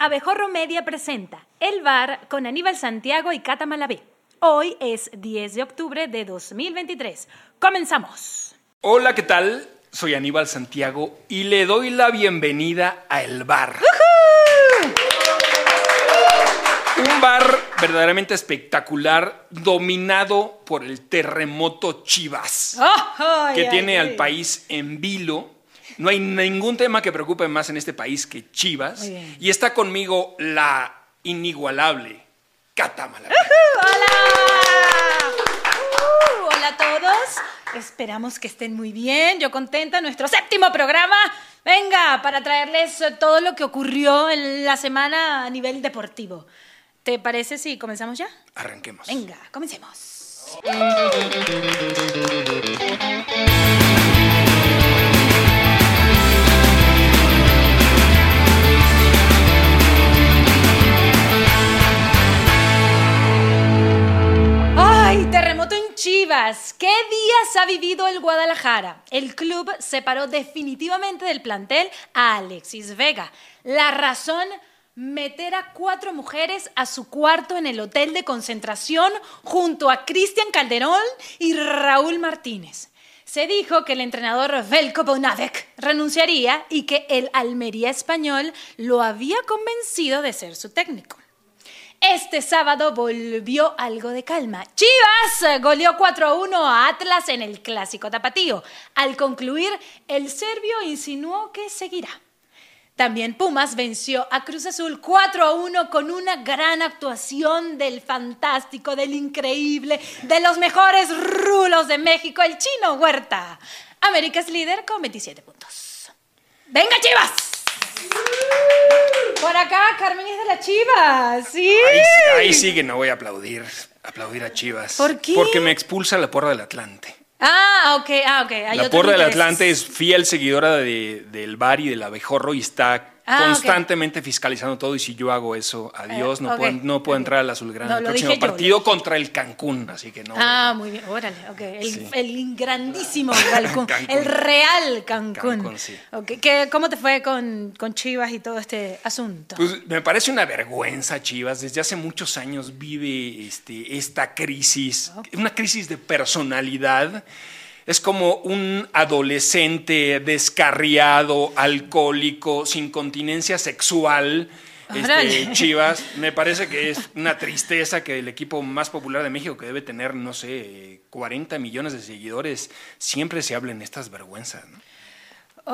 Abejorro Media presenta El Bar con Aníbal Santiago y Cata Malavé. Hoy es 10 de octubre de 2023. Comenzamos. Hola, ¿qué tal? Soy Aníbal Santiago y le doy la bienvenida a El Bar. Un bar verdaderamente espectacular, dominado por el terremoto Chivas, que tiene al país en vilo. No hay ningún tema que preocupe más en este país que Chivas. Y está conmigo la inigualable Cata Malavé. ¡Hola! Uh, hola a todos. Esperamos que estén muy bien. Yo contenta. Nuestro séptimo programa. Venga, para traerles todo lo que ocurrió en la semana a nivel deportivo. ¿Te parece si comenzamos ya? Arranquemos. Venga, comencemos. ¿Qué días ha vivido el Guadalajara? El club separó definitivamente del plantel a Alexis Vega. La razón, meter a cuatro mujeres a su cuarto en el hotel de concentración junto a Cristian Calderón y Raúl Martínez. Se dijo que el entrenador Velko Bonavec renunciaría y que el Almería español lo había convencido de ser su técnico. Este sábado volvió algo de calma. Chivas goleó 4-1 a Atlas en el clásico tapatío. Al concluir, el serbio insinuó que seguirá. También Pumas venció a Cruz Azul 4-1 con una gran actuación del fantástico, del increíble, de los mejores rulos de México, el chino Huerta. América es líder con 27 puntos. ¡Venga, Chivas! Por acá, Carmen es de la Chivas, ¿sí? Ahí, ahí sí que no voy a aplaudir, aplaudir a Chivas. ¿Por qué? Porque me expulsa la porra del Atlante. Ah, ok, ah, ok. Hay la porra del. Atlante es fiel seguidora de- del bar y del abejorro y está Ah, constantemente fiscalizando todo. Y si yo hago eso, adiós, Eh, no, ok, puedo, no puedo entrar al Azulgrana. No, el próximo yo, partido contra el Cancún, así que no. Ah, muy bien, órale, ok. El, Sí. el grandísimo Cancún, Cancún. el real Cancún. Cancún, sí. ¿qué- ¿Cómo te fue con, con Chivas y todo este asunto? Pues me parece una vergüenza, Chivas. Desde hace muchos años vive este, esta crisis, una crisis de personalidad. Es como un adolescente descarriado, alcohólico, sin continencia sexual. Este. Chivas, me parece que es una tristeza que el equipo más popular de México, que debe tener, no sé, 40 millones de seguidores, siempre se hablen estas vergüenzas. ¿no?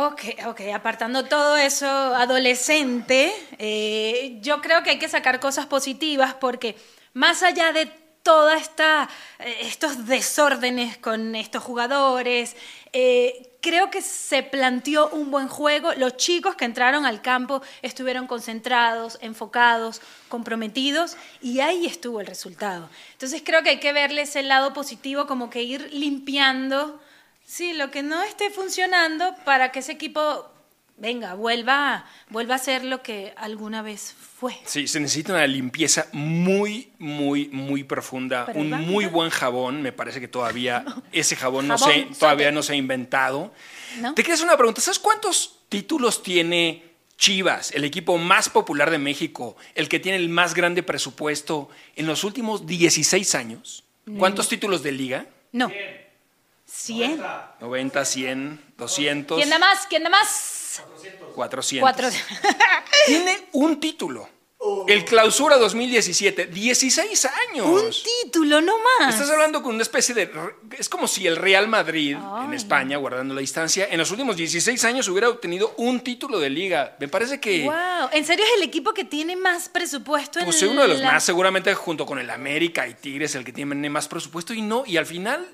Ok, ok, apartando todo eso adolescente, eh, yo creo que hay que sacar cosas positivas porque más allá de toda esta eh, estos desórdenes con estos jugadores, eh, creo que se planteó un buen juego. Los chicos que entraron al campo estuvieron concentrados, enfocados, comprometidos y ahí estuvo el resultado. Entonces creo que hay que verles el lado positivo, como que ir limpiando Sí, lo que no esté funcionando para que ese equipo, venga, vuelva, vuelva a ser lo que alguna vez fue. Sí, se necesita una limpieza muy, muy, muy profunda. Pero Un va, muy buen jabón. Me parece que todavía ese jabón, no se, todavía no se ha inventado. ¿No? Te hacer una pregunta. ¿Sabes cuántos títulos tiene Chivas, el equipo más popular de México, el que tiene el más grande presupuesto en los últimos 16 años? ¿Cuántos títulos de liga? No. 100. 90, 100, 200, ¿Quién da más? ¿Quién da más? 400. Cuatro. Tiene un título. El Clausura 2017, 16 años. Un título, no más. Estás hablando con una especie de... Es como si el Real Madrid, en. España, guardando la distancia, en los últimos 16 años hubiera obtenido un título de liga. Me parece que... Wow. ¿En serio es el equipo que tiene más presupuesto en Pues uno de los la- más, seguramente junto con el América y Tigres, el que tiene más presupuesto y no, y al final,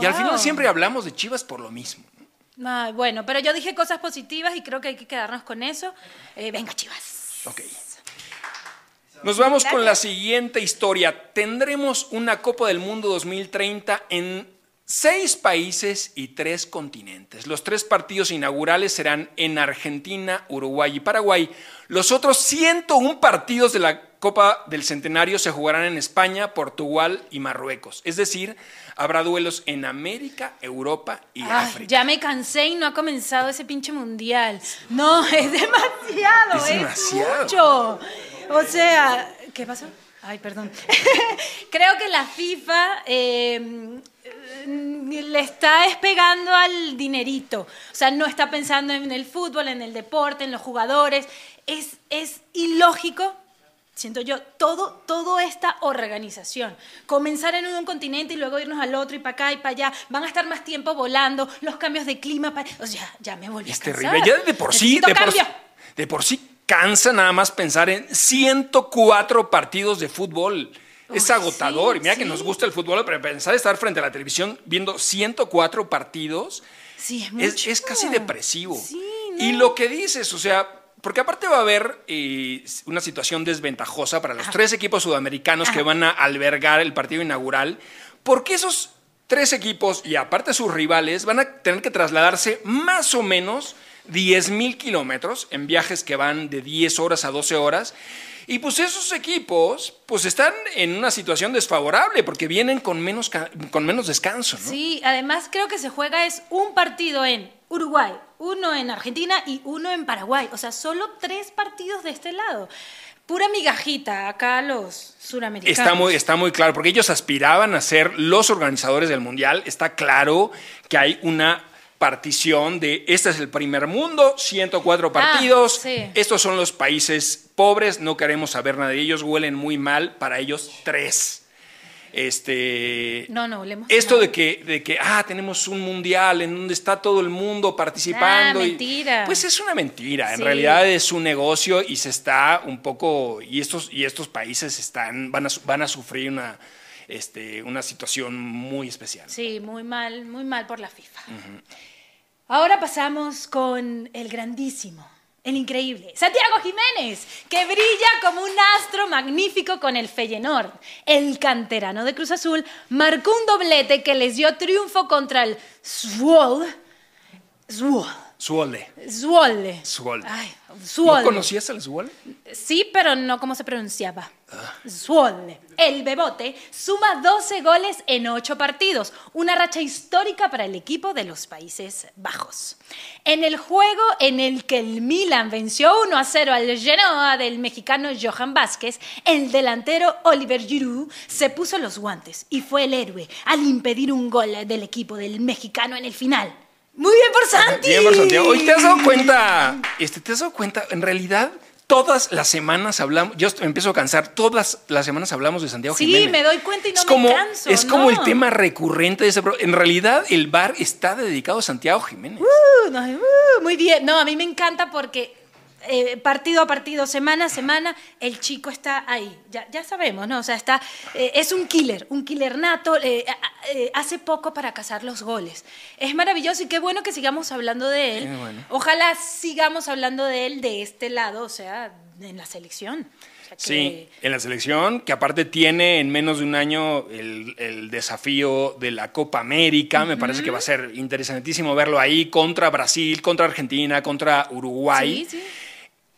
y al final siempre hablamos de Chivas por lo mismo. Bueno, pero yo dije cosas positivas y creo que hay que quedarnos con eso. Eh, venga, chivas. Ok. Nos vamos con la siguiente historia. Tendremos una Copa del Mundo 2030 en seis países y tres continentes. Los tres partidos inaugurales serán en Argentina, Uruguay y Paraguay. Los otros 101 partidos de la Copa del Centenario se jugarán en España, Portugal y Marruecos. Es decir, habrá duelos en América, Europa y Ay, África. ya me cansé y no ha comenzado ese pinche mundial. No, es demasiado, Es es, demasiado. mucho. O sea, ¿qué pasó? Ay, perdón. Creo que la FIFA eh, le está despegando al dinerito. O sea, no está pensando en el fútbol, en el deporte, en los jugadores. Es, es ilógico Siento yo, todo, toda esta organización, comenzar en un continente y luego irnos al otro y para acá y para allá, van a estar más tiempo volando, los cambios de clima, pa- o sea, ya me volví Es a cansar. terrible. Ya de por sí, de por, de por sí cansa nada más pensar en 104 partidos de fútbol. Es agotador. sí, y mira que nos gusta el fútbol, pero pensar estar frente a la televisión viendo 104 partidos Sí, es es, casi depresivo. Sí, Y no. lo que dices, o sea, porque aparte va a haber eh, una situación desventajosa para los tres equipos sudamericanos que van a albergar el partido inaugural, porque esos tres equipos y aparte sus rivales van a tener que trasladarse más o menos 10 mil kilómetros en viajes que van de 10 horas a 12 horas. Y pues esos equipos pues están en una situación desfavorable porque vienen con menos, con menos descanso. ¿no? Sí, además creo que se juega es un partido en Uruguay, uno en Argentina y uno en Paraguay. O sea, solo tres partidos de este lado. Pura migajita acá los suramericanos. Está muy, está muy claro, porque ellos aspiraban a ser los organizadores del Mundial. Está claro que hay una partición de este es el primer mundo, 104 partidos, Ah, sí. estos son los países pobres, no queremos saber nada de ellos, huelen muy mal, para ellos tres. Este, No, no, le hemos esto de que, de que, ah, tenemos un mundial en donde está todo el mundo participando. Ah, y- mentira. pues es una mentira. En realidad es un negocio y se está un poco. Y estos, y estos países están, van, a, van a sufrir una, este, una situación muy especial. Sí, muy mal, muy mal por la FIFA. Ahora pasamos con el grandísimo, el increíble, Santiago Jiménez, que brilla como un astro magnífico con el Feyenoord. El canterano de Cruz Azul marcó un doblete que les dio triunfo contra el Zwolle. Suole. Zwolle. Zwolle. Ay, ¿No conocías al Suole? Sí, pero no cómo se pronunciaba. Zwolle. El Bebote suma 12 goles en 8 partidos, una racha histórica para el equipo de los Países Bajos. En el juego en el que el Milan venció 1 a 0 al Genoa del mexicano Johan Vázquez, el delantero Oliver Giroud se puso los guantes y fue el héroe al impedir un gol del equipo del mexicano en el final. Muy bien por Santi. Bien, por Santiago. Hoy te has dado cuenta, este, te has dado cuenta, en realidad. Todas las semanas hablamos, yo me empiezo a cansar, todas las semanas hablamos de Santiago Sí, Jiménez. me doy cuenta y no es me como, canso, Es como el tema recurrente de ese programa. En realidad, el bar está dedicado a Santiago Jiménez. Uh, no, uh, muy bien. No, a mí me encanta porque eh, partido a partido, semana a semana, el chico está ahí. Ya, ya sabemos, ¿no? O sea, está, eh, es un killer, un killer nato. eh, eh, hace poco para cazar los goles. Es maravilloso y qué bueno que sigamos hablando de él. Bueno. Ojalá sigamos hablando de él de este lado, o sea, en la selección. O sea, que- Sí, en la selección, que aparte tiene en menos de un año el, el desafío de la Copa América. Me parece que va a ser interesantísimo verlo ahí contra Brasil, contra Argentina, contra Uruguay. Sí, sí.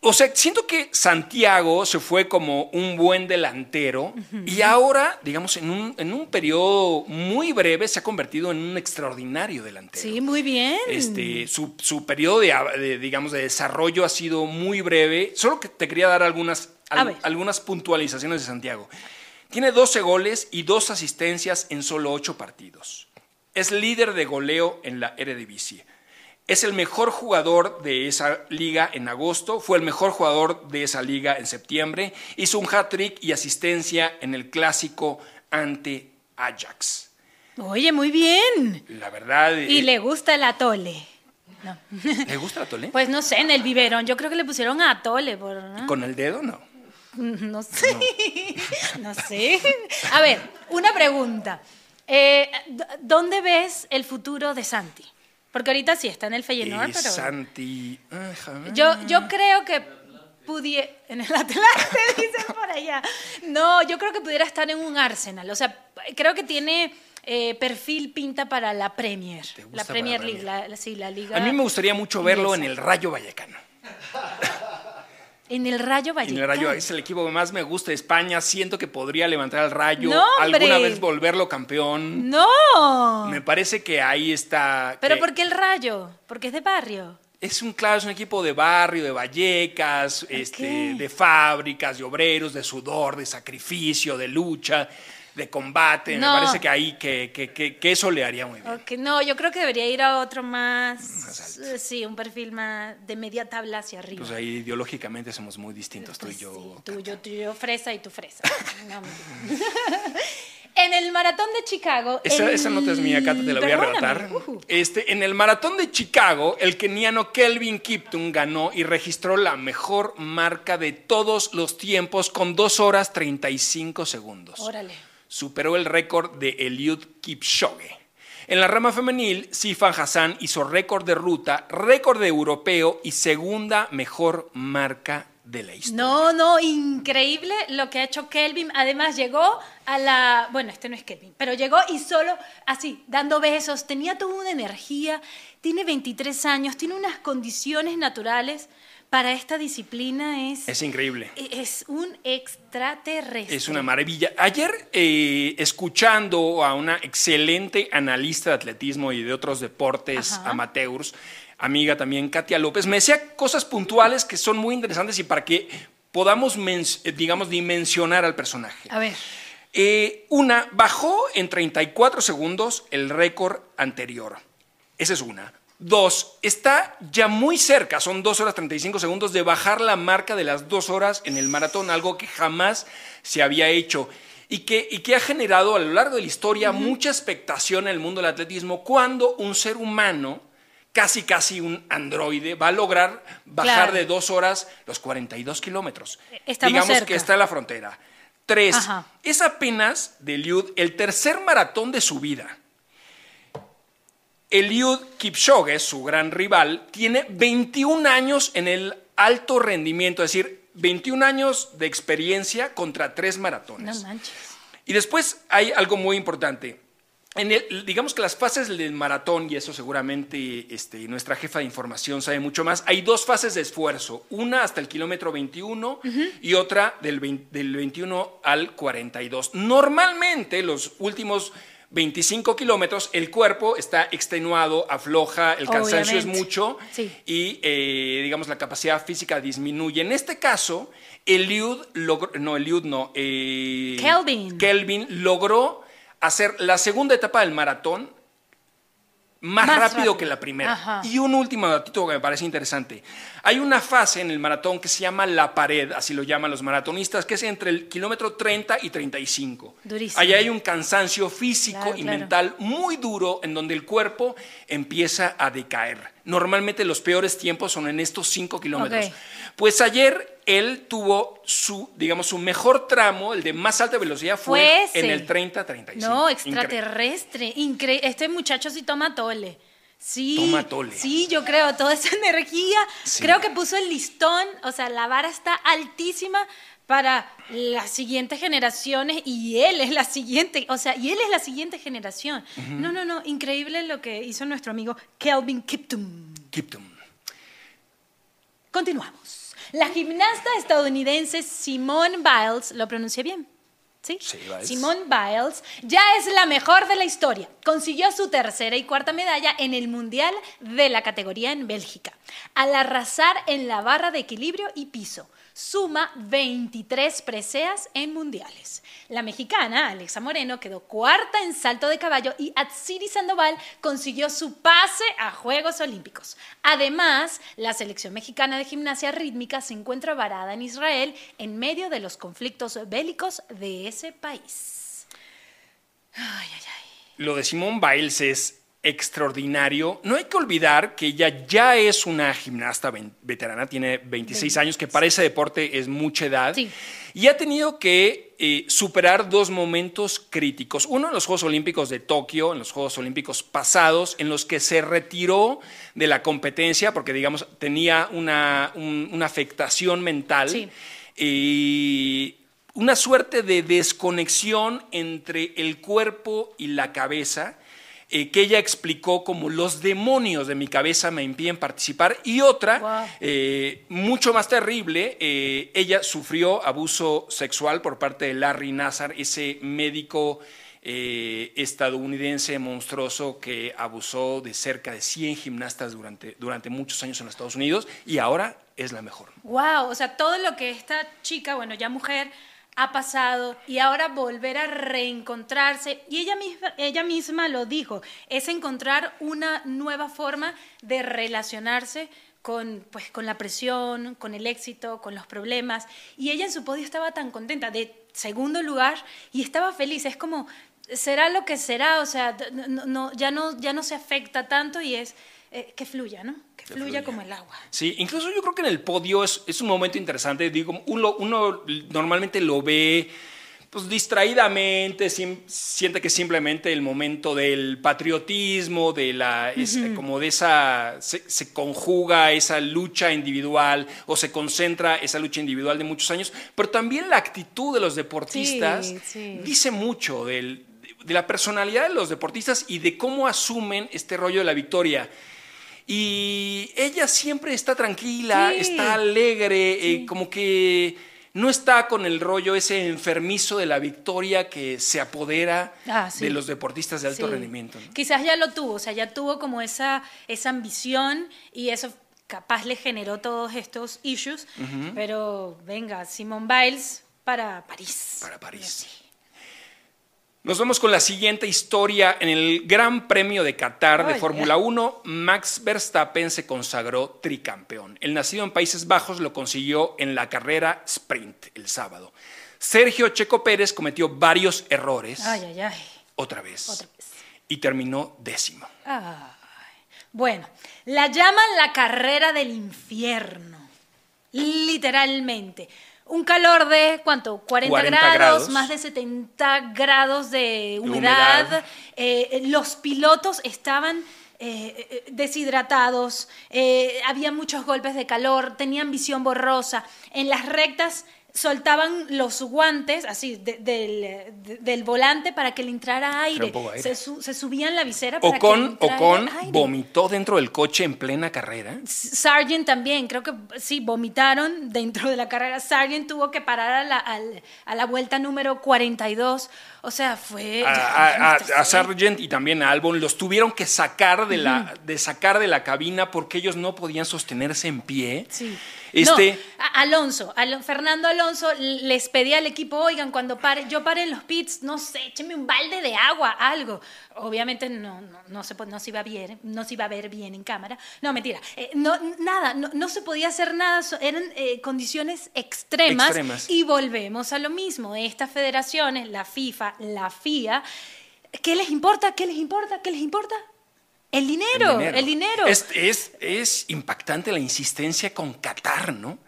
O sea, siento que Santiago se fue como un buen delantero y ahora, digamos, en un, en un periodo muy breve se ha convertido en un extraordinario delantero. Sí, muy bien. Este, su, su periodo de, de, digamos, de desarrollo ha sido muy breve. Solo que te quería dar algunas, al- algunas puntualizaciones de Santiago. Tiene 12 goles y dos asistencias en solo 8 partidos. Es líder de goleo en la Eredivisie. Es el mejor jugador de esa liga en agosto, fue el mejor jugador de esa liga en septiembre, hizo un hat-trick y asistencia en el clásico ante Ajax. Oye, muy bien. La verdad... Y eh, le gusta el atole. No. ¿Le gusta la tole? Pues no sé, en el biberón yo creo que le pusieron atole por... ¿no? ¿Con el dedo no? No sé. No. sé. A ver, una pregunta. Eh, ¿Dónde ves el futuro de Santi? Porque ahorita sí está en el Feyenoord, Y pero... Santi... Javier. Yo, yo creo que pudiera... En el Atlante, dicen por allá. No, yo creo que pudiera estar en un Arsenal. O sea, creo que tiene eh, perfil pinta para la Premier. ¿Te gusta La para Premier la League, Premier? la, la- sí, la liga... A mí me gustaría mucho verlo en el Rayo Vallecano. En el Rayo Vallecano. En el Rayo es el equipo que más me gusta de España. Siento que podría levantar al Rayo, No, alguna vez volverlo campeón. No. Me parece que ahí está. Pero que ¿por qué el Rayo? Porque es de barrio. Es un claro, es un equipo de barrio, de Vallecas, este, de fábricas, de obreros, de sudor, de sacrificio, de lucha, de combate. No. Me parece que ahí que, que- que- que eso le haría muy bien. Ok, no, yo creo que debería ir a otro más. Eh, Sí, un perfil más de media tabla hacia arriba. Pues ahí ideológicamente somos muy distintos tú y Pues yo. sí, tú, yo, tú, yo, fresa y tú fresa. No, en el maratón de Chicago. Esa, el- esa nota es mía, Cata, te la voy a Perdóname, relatar. ujú. Este, en el maratón de Chicago, el keniano Kelvin Kiptum ganó y registró la mejor marca de todos los tiempos con 2 horas 35 segundos. Órale. Superó el récord de Eliud Kipchoge. En la rama femenil, Sifan Hassan hizo récord de ruta, récord de europeo y segunda mejor marca de la historia. No, no, increíble lo que ha hecho Kelvin. Además llegó a la, bueno, este no es Kelvin, pero llegó y solo así, dando besos, tenía toda una energía, tiene 23 años, tiene unas condiciones naturales para esta disciplina, es, Es increíble. es un extraterrestre. Es una maravilla. Ayer, eh, escuchando a una excelente analista de atletismo y de otros deportes Ajá. amateurs, amiga también, Katia López, me decía cosas puntuales que son muy interesantes y para que podamos, eh, digamos, dimensionar al personaje. A ver, Eh, una, bajó en 34 segundos el récord anterior. Esa es una. Dos, está ya muy cerca, son 2 horas 35 segundos, de bajar la marca de las 2 horas en el maratón, algo que jamás se había hecho. Y que, y que ha generado a lo largo de la historia mucha expectación en el mundo del atletismo cuando un ser humano, casi casi un androide, va a lograr bajar Claro. de 2 horas los 42 kilómetros. Estamos Digamos cerca. que está en la frontera. Tres, Ajá. es apenas de Eliud el tercer maratón de su vida. Eliud Kipchoge, su gran rival, tiene 21 años en el alto rendimiento, es decir, 21 años de experiencia contra tres no maratones. manches. Y después hay algo muy importante. En el- digamos que las fases del maratón, y eso seguramente este, nuestra jefa de información sabe mucho más, hay dos fases de esfuerzo, una hasta el kilómetro 21 y otra del, 20 del 21 al 42. Normalmente los últimos 25 kilómetros el cuerpo está extenuado, afloja, el cansancio es mucho Sí. y eh, digamos la capacidad física disminuye. En este caso, Eliud logró, no, Eliud no, eh, Kelvin. Kelvin logró hacer la segunda etapa del maratón más, Más rápido, rápido. que la primera. Ajá. Y un último datito que me parece interesante. Hay una fase en el maratón que se llama la pared, así lo llaman los maratonistas, que es entre el kilómetro 30 y 35. Durísimo. Allá hay un cansancio físico Claro, y claro. mental muy duro en donde el cuerpo empieza a decaer. Normalmente los peores tiempos son en estos 5 kilómetros. Pues ayer él tuvo su, digamos, su mejor tramo, el de más alta velocidad, fue, en el 30-35. No, extraterrestre. Incre este muchacho sí toma tole. Sí. Toma tole. Sí, yo creo, toda esa energía. Sí. Creo que puso el listón, o sea, la vara está altísima para las siguientes generaciones y él es la siguiente, o sea, y él es la siguiente generación. No, no, no, increíble lo que hizo nuestro amigo Kelvin Kiptum. Kiptum. Continuamos. La gimnasta estadounidense Simone Biles, ¿lo pronuncié bien? ¿Sí? Sí, Biles. Simone Biles ya es la mejor de la historia. Consiguió su tercera y cuarta medalla en el Mundial de la categoría en Bélgica, al arrasar en la barra de equilibrio y piso. Suma 23 preseas en mundiales. La mexicana, Alexa Moreno, quedó cuarta en salto de caballo y Atsiri Sandoval consiguió su pase a Juegos Olímpicos. Además, la selección mexicana de gimnasia rítmica se encuentra varada en Israel en medio de los conflictos bélicos de ese país. Lo de Simone Biles es extraordinario. No hay que olvidar que ella ya es una gimnasta veterana, tiene 26 años, que para ese deporte es mucha edad. Sí. Y ha tenido que eh, superar dos momentos críticos. Uno en los Juegos Olímpicos de Tokio, en los Juegos Olímpicos pasados, en los que se retiró de la competencia porque, digamos, tenía una, un- una afectación mental. Sí. Y una suerte de desconexión entre el cuerpo y la cabeza. Eh, que ella explicó como los demonios de mi cabeza me impiden participar. Y otra, Wow. eh, mucho más terrible, eh, ella sufrió abuso sexual por parte de Larry Nassar, ese médico estadounidense monstruoso que abusó de cerca de 100 gimnastas durante, durante muchos años en los Estados Unidos y ahora es la mejor. Wow, o sea, todo lo que esta chica, bueno, ya mujer, ha pasado y ahora volver a reencontrarse. Y ella misma, ella misma lo dijo, es encontrar una nueva forma de relacionarse con, pues, con la presión, con el éxito, con los problemas. Y ella en su podio estaba tan contenta, de segundo lugar, y estaba feliz. Es como, será lo que será, o sea, no, no- ya, no, ya no se afecta tanto y es eh, que fluya, ¿no? Que, fluya, fluya. como el agua. Sí, incluso yo creo que en el podio es, es un momento interesante. Digo, uno, uno normalmente lo ve pues, distraídamente, siente que simplemente el momento del patriotismo, de la, es- como de esa, se, se conjuga esa lucha individual o se concentra esa lucha individual de muchos años, pero también la actitud de los deportistas Sí, sí. dice mucho del- de la personalidad de los deportistas y de cómo asumen este rollo de la victoria. Y ella siempre está tranquila, Sí. está alegre, eh, como que no está con el rollo ese enfermizo de la victoria que se apodera Ah, sí. de los deportistas de alto Sí. rendimiento. ¿no? Quizás ya lo tuvo, o sea, ya tuvo como esa, esa ambición y eso capaz le generó todos estos issues, pero venga, Simone Biles para París. Para París. Nos vemos con la siguiente historia. En el Gran Premio de Qatar de Fórmula 1, Max Verstappen se consagró tricampeón. El nacido en Países Bajos lo consiguió en la carrera sprint el sábado. Sergio Checo Pérez cometió varios errores Ay, ay, ay. otra vez Otra vez. y terminó décimo. Bueno, la llaman la carrera del infierno, literalmente. Un calor de, ¿cuánto? 40, 40 grados, grados. más de 70 grados de humedad. humedad. Eh, los pilotos estaban eh, eh, deshidratados, eh, había muchos golpes de calor, tenían visión borrosa. En las rectas soltaban los guantes así de- del, de- del volante para que le entrara aire. Se, su- se subían la visera para que le Ocon, aire. vomitó dentro del coche en plena carrera. Sargent también, creo que sí, vomitaron dentro de la carrera. Sargent tuvo que parar a la, al- a la vuelta número 42. O sea, fue... a, a- a- a. Sargent y también a Albon los tuvieron que sacar de la, de sacar de la cabina porque ellos no podían sostenerse en pie. Sí. Este, No, a- Alonso, Alo- Fernando Alonso les pedía al equipo, oigan, cuando pare, yo pare en los pits, no sé, écheme un balde de agua, algo. Obviamente no, no, no se, no se iba a ver, no se iba a ver bien en cámara. No, mentira. Eh, no, nada, no, no se podía hacer nada, eran eh, condiciones extremas, Extremas. Y volvemos a lo mismo. Estas federaciones, la FIFA, la FIA, ¿qué les importa? ¿Qué les importa? ¿Qué les importa? El dinero, el dinero. Es, es- es impactante la insistencia con Qatar, ¿no?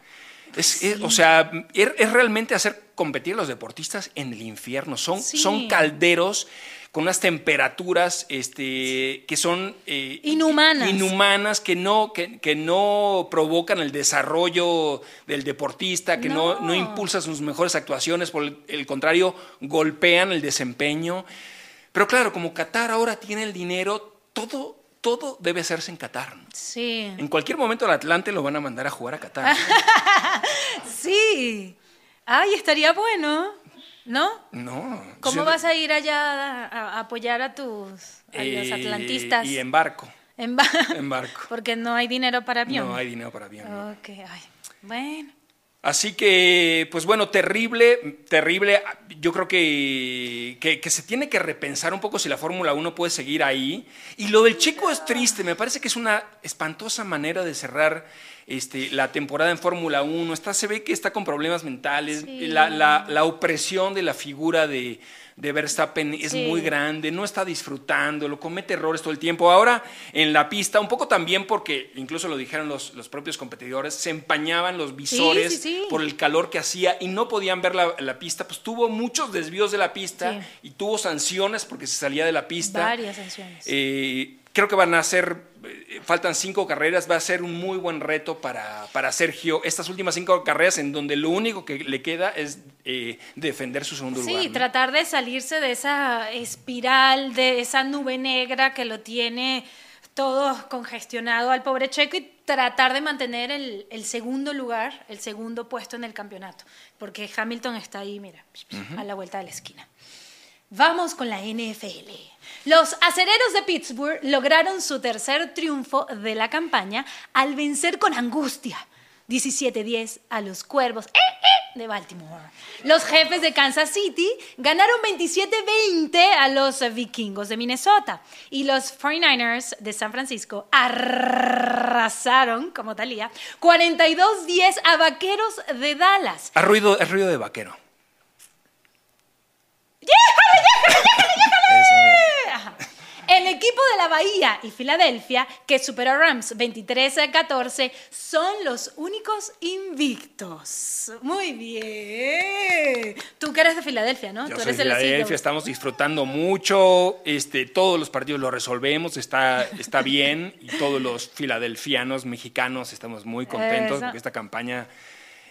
Es, es- o sea, es, es realmente hacer competir a los deportistas en el infierno. Son, Sí. son calderos con unas temperaturas este, que son eh, Inhumanas. inhumanas, que no, que, que no provocan el desarrollo del deportista, que no, No. no impulsan sus mejores actuaciones, por el, el contrario, golpean el desempeño. Pero claro, como Qatar ahora tiene el dinero, todo, todo debe hacerse en Qatar. ¿no? Sí. En cualquier momento al Atlante lo van a mandar a jugar a Qatar. Sí. Ay, estaría bueno, ¿no? No. ¿Cómo yo- vas a ir allá a, apoyar a tus a los Eh, atlantistas? Y en barco. En ba- En barco. Porque no hay dinero para avión. No hay dinero para avión. ¿no? Ok, ay. Bueno. Así que, pues bueno, terrible, terrible. Yo creo que, que, se tiene que repensar un poco si la Fórmula 1 puede seguir ahí. Y lo del chico es triste, me parece que es una espantosa manera de cerrar este, la temporada en Fórmula 1. Está, se ve que está con problemas mentales. Sí. La, la- la opresión de la figura de, de Verstappen es Sí. muy grande, no está disfrutando, lo comete errores todo el tiempo. Ahora en la pista, un poco también porque, incluso lo dijeron los, los propios competidores, se empañaban los visores sí, por el calor que hacía y no podían ver la, la pista, pues tuvo muchos desvíos de la pista y tuvo sanciones porque se salía de la pista. Varias sanciones. Eh, creo que van a ser, faltan cinco carreras, va a ser un muy buen reto para, para Sergio. Estas últimas cinco carreras en donde lo único que le queda es eh, defender su segundo Sí, lugar. ¿no? tratar de salirse de esa espiral, de esa nube negra que lo tiene todo congestionado al pobre Checo y tratar de mantener el, el segundo lugar, el segundo puesto en el campeonato, porque Hamilton está ahí, mira, a la vuelta de la esquina. Vamos con la NFL. Los acereros de Pittsburgh lograron su tercer triunfo de la campaña al vencer con angustia 17-10 a los Cuervos ¡eh, eh! de Baltimore. Los jefes de Kansas City ganaron 27-20 a los vikingos de Minnesota. Y los 49ers de San Francisco arrasaron, como talía, 42-10 a vaqueros de Dallas. A ruido, es ruido de vaquero. Ajá. El equipo de la Bahía y Filadelfia, que superó a Rams 23 a 14, son los únicos invictos. Muy bien. Tú que eres de Filadelfia, ¿no? Yo Tú soy eres de Filadelfia, estamos disfrutando mucho, este, todos los partidos los resolvemos, está, está bien, y todos los filadelfianos mexicanos estamos muy contentos Eso. porque esta campaña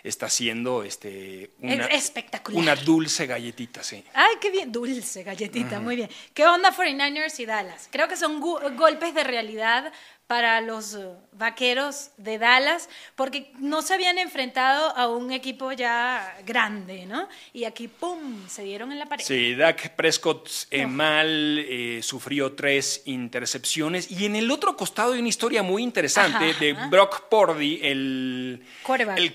está siendo este, una, espectacular. una dulce galletita, sí. Ay, qué bien. Dulce, galletita, muy bien. ¿Qué onda 49ers y Dallas? Creo que son golpes de realidad para los eh, vaqueros de Dallas, porque no se habían enfrentado a un equipo ya grande, ¿no? Y aquí, ¡pum!, se dieron en la pared. Sí, Dak Prescott eh, mal, eh, sufrió tres intercepciones. Y en el otro costado hay una historia muy interesante Ajá. de Brock Purdy, el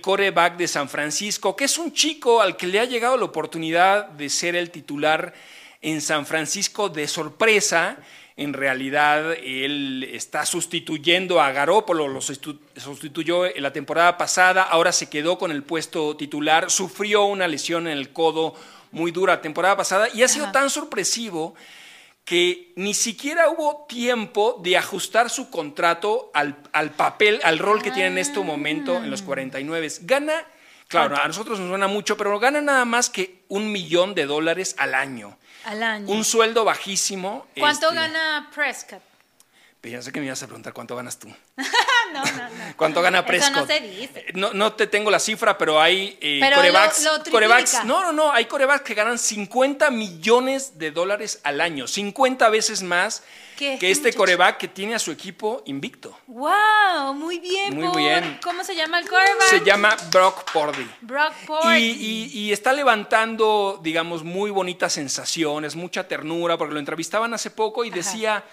quarterback de San Francisco, que es un chico al que le ha llegado la oportunidad de ser el titular en San Francisco de sorpresa. En realidad, él está sustituyendo a Garópolo, lo sustitu- sustituyó en la temporada pasada, ahora se quedó con el puesto titular, sufrió una lesión en el codo muy dura la temporada pasada y ha sido Ajá. tan sorpresivo que ni siquiera hubo tiempo de ajustar su contrato al, al papel, al rol que tiene en este momento en los 49. Gana, claro, a nosotros nos suena mucho, pero gana nada más que un millón de dólares al año. Al año. Un sueldo bajísimo. ¿Cuánto este, gana Prescott? Pensé que me ibas a preguntar cuánto ganas tú. no, no, no. ¿Cuánto gana Eso Prescott? no se dice. No, no te tengo la cifra, pero hay eh, Pero corebacks. lo- lo triplica. corebacks- no, no, no. Hay corebacks que ganan 50 millones de dólares al año. 50 veces más ¿Qué? que este coreback que tiene a su equipo invicto. ¡Wow! Muy bien. Muy por- bien. ¿Cómo se llama el quarterback? Se llama Brock Purdy. Brock Purdy. Y, y- y está levantando, digamos, muy bonitas sensaciones, mucha ternura, porque lo entrevistaban hace poco y decía,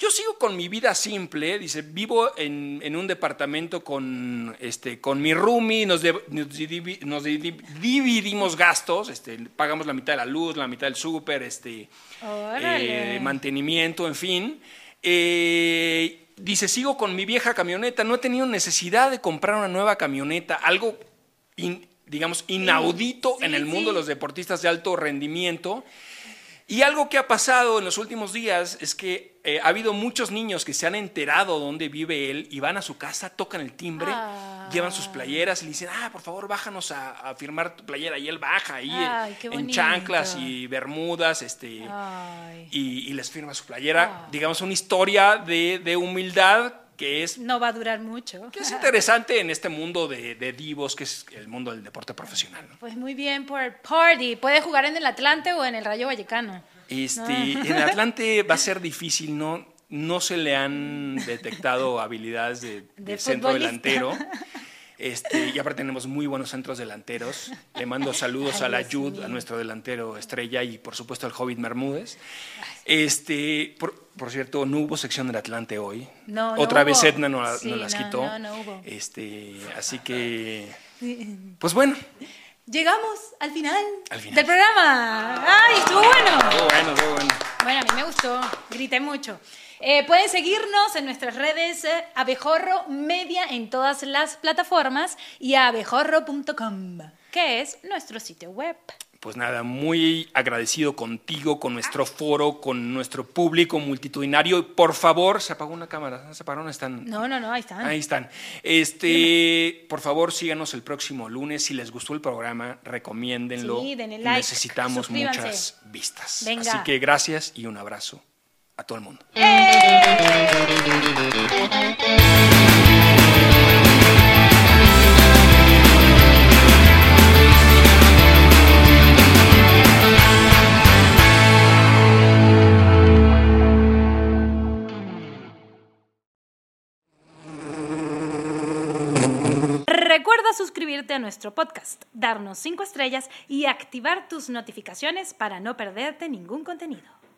yo sigo con mi vida simple, dice, vivo en, en un departamento con, este, con mi roomie, nos, de- nos divi- nos divi- dividimos gastos, este, pagamos la mitad de la luz, la mitad del súper, este, eh, mantenimiento, en fin. Eh, dice, sigo con mi vieja camioneta, no he tenido necesidad de comprar una nueva camioneta, algo, in- digamos, inaudito Sí, en el sí. mundo de los deportistas de alto rendimiento. Y algo que ha pasado en los últimos días es que eh, ha habido muchos niños que se han enterado dónde vive él y van a su casa, tocan el timbre, Ah. llevan sus playeras y le dicen, ah, por favor, bájanos a, a firmar tu playera. Y él baja ahí Ay, en chanclas y bermudas, este, y, y les firma su playera. Ah. Digamos, una historia de, de humildad que es, No va a durar mucho. que es interesante en este mundo de, de divos, que es el mundo del deporte profesional. ¿no? Pues muy bien por Party. Puede jugar en el Atlante o en el Rayo Vallecano. Este. En Atlante va a ser difícil, ¿no? No se le han detectado habilidades de, De centro delantero. Este, y aparte tenemos muy buenos centros delanteros. Le mando saludos Ay, a la Jud, a nuestro delantero estrella y por supuesto al Hobbit Bermúdez. Este, por, por cierto, no hubo sección del Atlante hoy. No, no Otra vez hubo. Edna nos, la- Sí, nos las no, quitó. no, no hubo. Este, así que, pues bueno, Llegamos al final, Al final. del programa. ¡Ay, estuvo bueno! qué bueno, qué bueno. Bueno, a mí me gustó, grité mucho. Eh, pueden seguirnos en nuestras redes eh, Abejorro Media en todas las plataformas y abejorro.com, que es nuestro sitio web. Pues nada, muy agradecido contigo, con nuestro foro, con nuestro público multitudinario. Por favor, se apagó una cámara, se apagaron, están. No, no, no, ahí están. Ahí están. Este, por favor, síganos el próximo lunes. Si les gustó el programa, recomiéndenlo. Sí, denle like, Necesitamos suscríbanse. muchas vistas. Venga. Así que gracias y un abrazo a todo el mundo. Recuerda suscribirte a nuestro podcast, darnos 5 estrellas y activar tus notificaciones para no perderte ningún contenido.